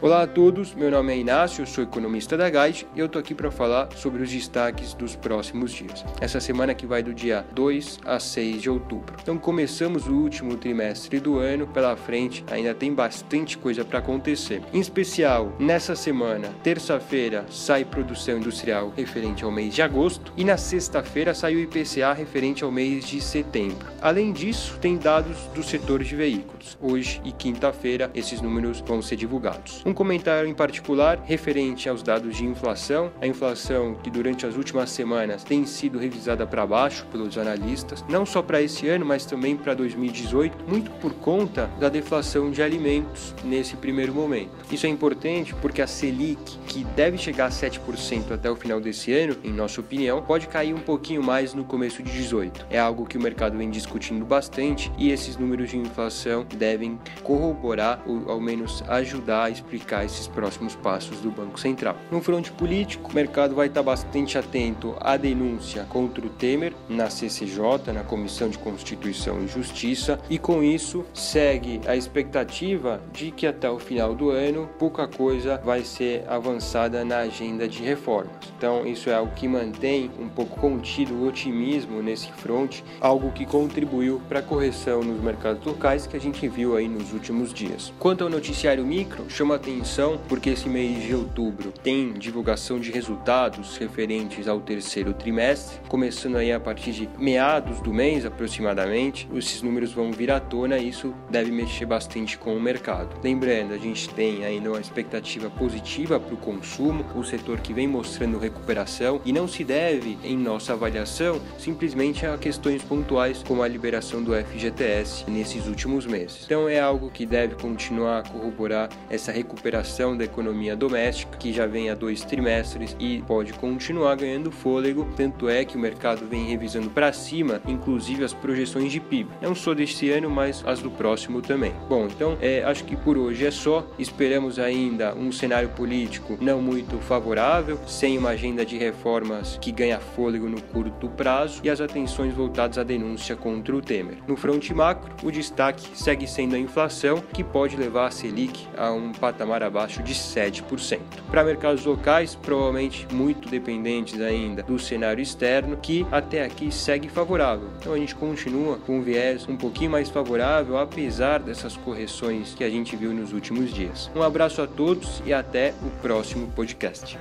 Olá a todos, meu nome é Inácio, sou economista da Guide e eu estou aqui para falar sobre os destaques dos próximos dias. Essa semana que vai do dia 2 a 6 de outubro. Então começamos o último trimestre do ano, pela frente ainda tem bastante coisa para acontecer. Em especial, nessa semana, terça-feira, sai produção industrial referente ao mês de agosto e na sexta-feira sai o IPCA referente ao mês de setembro. Além disso, tem dados do setor de veículos. Hoje e quinta-feira esses números vão ser divulgados. Um comentário em particular referente aos dados de inflação, a inflação que durante as últimas semanas tem sido revisada para baixo pelos analistas, não só para esse ano, mas também para 2018, muito por conta da deflação de alimentos nesse primeiro momento. Isso é importante porque a Selic, que deve chegar a 7% até o final desse ano, em nossa opinião, pode cair um pouquinho mais no começo de 18. É algo que o mercado vem discutindo bastante e esses números de inflação devem corroborar ou ao menos ajudar a explicar explicar esses próximos passos do Banco Central. No fronte político, o mercado vai estar bastante atento à denúncia contra o Temer na CCJ, na Comissão de Constituição e Justiça, e com isso segue a expectativa de que até o final do ano pouca coisa vai ser avançada na agenda de reformas. Então, isso é algo que mantém um pouco contido o otimismo nesse fronte, algo que contribuiu para a correção nos mercados locais que a gente viu aí nos últimos dias. Quanto ao noticiário micro, chama atenção porque esse mês de outubro tem divulgação de resultados referentes ao terceiro trimestre, começando aí a partir de meados do mês aproximadamente. Esses números vão vir à tona e isso deve mexer bastante com o mercado. Lembrando, a gente tem ainda uma expectativa positiva para o consumo, o setor que vem mostrando recuperação e não se deve, em nossa avaliação, simplesmente a questões pontuais como a liberação do FGTS nesses últimos meses. Então é algo que deve continuar a corroborar essa recuperação recuperação da economia doméstica, que já vem há dois trimestres e pode continuar ganhando fôlego, tanto é que o mercado vem revisando para cima, inclusive as projeções de PIB. Não só deste ano, mas as do próximo também. Bom, então é, acho que por hoje é só. Esperamos ainda um cenário político não muito favorável, sem uma agenda de reformas que ganha fôlego no curto prazo e as atenções voltadas à denúncia contra o Temer. No fronte macro, o destaque segue sendo a inflação, que pode levar a Selic a um patamar patamar abaixo de 7%. Para mercados locais, provavelmente muito dependentes ainda do cenário externo, que até aqui segue favorável. Então a gente continua com um viés um pouquinho mais favorável, apesar dessas correções que a gente viu nos últimos dias. Um abraço a todos e até o próximo podcast.